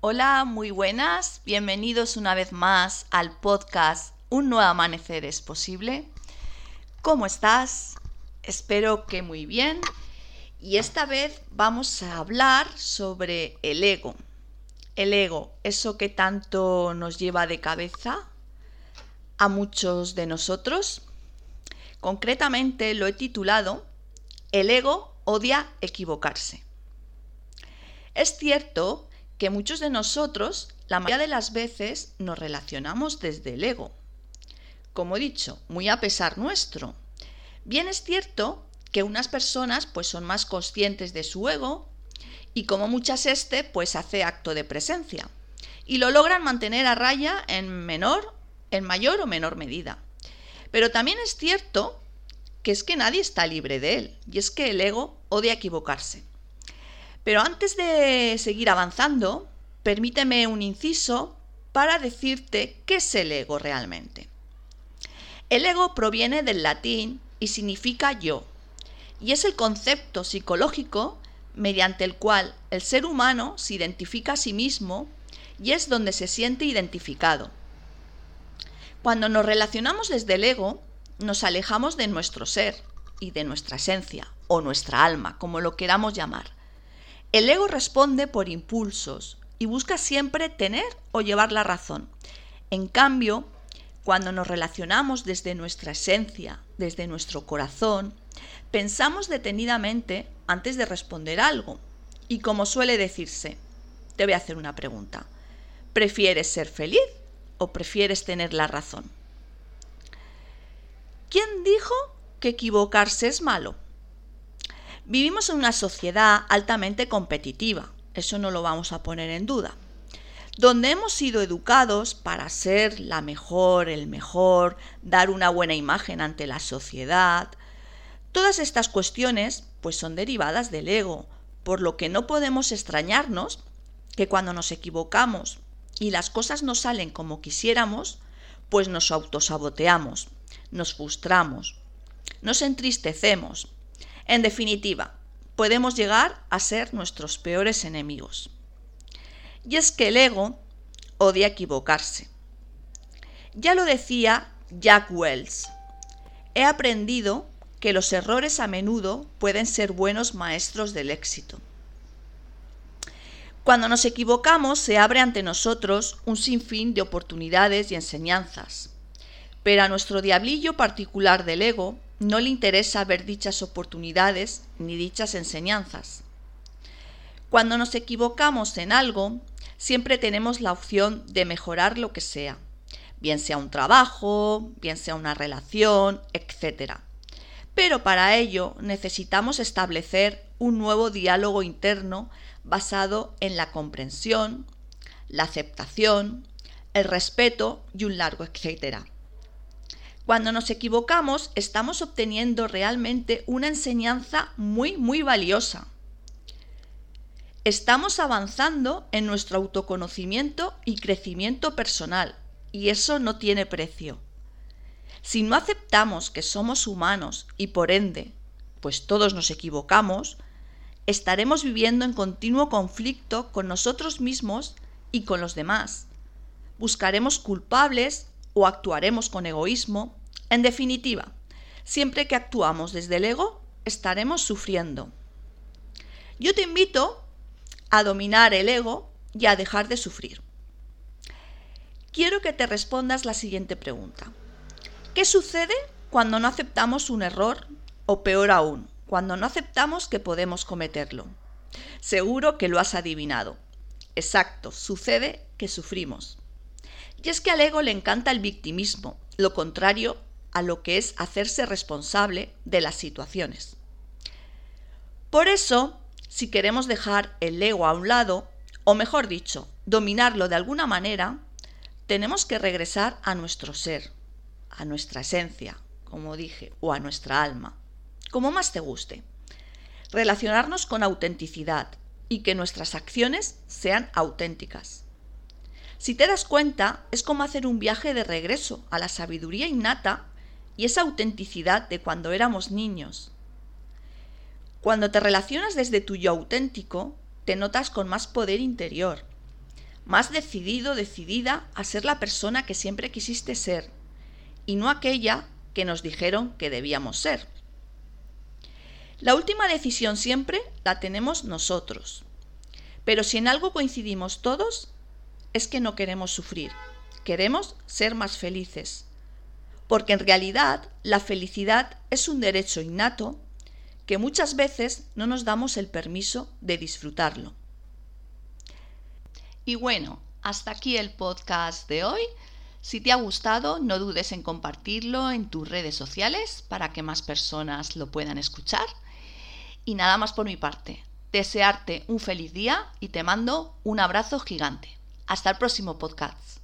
Hola, muy buenas. Bienvenidos una vez más al podcast Un nuevo amanecer es posible. ¿Cómo estás? Espero que muy bien. Y esta vez vamos a hablar sobre el ego. El ego, eso que tanto nos lleva de cabeza a muchos de nosotros. Concretamente lo he titulado El ego odia equivocarse. Es cierto que muchos de nosotros, la mayoría de las veces, nos relacionamos desde el ego. Como he dicho, muy a pesar nuestro. Bien es cierto que unas personas pues son más conscientes de su ego y como muchas este pues hace acto de presencia y lo logran mantener a raya en menor, en mayor o menor medida. Pero también es cierto que es que nadie está libre de él y es que el ego odia equivocarse. Pero antes de seguir avanzando, permíteme un inciso para decirte qué es el ego realmente. El ego proviene del latín y significa yo, y es el concepto psicológico mediante el cual el ser humano se identifica a sí mismo y es donde se siente identificado. Cuando nos relacionamos desde el ego, nos alejamos de nuestro ser y de nuestra esencia o nuestra alma, como lo queramos llamar. El ego responde por impulsos y busca siempre tener o llevar la razón. En cambio, cuando nos relacionamos desde nuestra esencia, desde nuestro corazón, pensamos detenidamente antes de responder algo. Y como suele decirse, te voy a hacer una pregunta. ¿Prefieres ser feliz o prefieres tener la razón? ¿Quién dijo que equivocarse es malo? Vivimos en una sociedad altamente competitiva, eso no lo vamos a poner en duda, donde hemos sido educados para ser la mejor, el mejor, dar una buena imagen ante la sociedad. Todas estas cuestiones pues son derivadas del ego, por lo que no podemos extrañarnos que cuando nos equivocamos y las cosas no salen como quisiéramos, pues nos autosaboteamos, nos frustramos, nos entristecemos, en definitiva, podemos llegar a ser nuestros peores enemigos. Y es que el ego odia equivocarse. Ya lo decía Jack Wells. He aprendido que los errores a menudo pueden ser buenos maestros del éxito. Cuando nos equivocamos se abre ante nosotros un sinfín de oportunidades y enseñanzas. Pero a nuestro diablillo particular del ego no le interesa ver dichas oportunidades ni dichas enseñanzas. Cuando nos equivocamos en algo, siempre tenemos la opción de mejorar lo que sea, bien sea un trabajo, bien sea una relación, etc. Pero para ello necesitamos establecer un nuevo diálogo interno basado en la comprensión, la aceptación, el respeto y un largo etcétera. Cuando nos equivocamos, estamos obteniendo realmente una enseñanza muy, muy valiosa. Estamos avanzando en nuestro autoconocimiento y crecimiento personal, y eso no tiene precio. Si no aceptamos que somos humanos y por ende, pues todos nos equivocamos, estaremos viviendo en continuo conflicto con nosotros mismos y con los demás. Buscaremos culpables o actuaremos con egoísmo en definitiva, siempre que actuamos desde el ego, estaremos sufriendo. Yo te invito a dominar el ego y a dejar de sufrir. Quiero que te respondas la siguiente pregunta. ¿Qué sucede cuando no aceptamos un error o peor aún, cuando no aceptamos que podemos cometerlo? Seguro que lo has adivinado. Exacto, sucede que sufrimos. Y es que al ego le encanta el victimismo, lo contrario a lo que es hacerse responsable de las situaciones. Por eso, si queremos dejar el ego a un lado, o mejor dicho, dominarlo de alguna manera, tenemos que regresar a nuestro ser, a nuestra esencia, como dije, o a nuestra alma, como más te guste. Relacionarnos con autenticidad y que nuestras acciones sean auténticas. Si te das cuenta, es como hacer un viaje de regreso a la sabiduría innata y esa autenticidad de cuando éramos niños. Cuando te relacionas desde tu yo auténtico, te notas con más poder interior. más decidido, decidida a ser la persona que siempre quisiste ser y no aquella que nos dijeron que debíamos ser. La última decisión siempre la tenemos nosotros. Pero si en algo coincidimos todos, es que no queremos sufrir, queremos ser más felices. Porque en realidad la felicidad es un derecho innato que muchas veces no nos damos el permiso de disfrutarlo. Y bueno, hasta aquí el podcast de hoy. Si te ha gustado, no dudes en compartirlo en tus redes sociales para que más personas lo puedan escuchar. Y nada más por mi parte. Desearte un feliz día y te mando un abrazo gigante. Hasta el próximo podcast.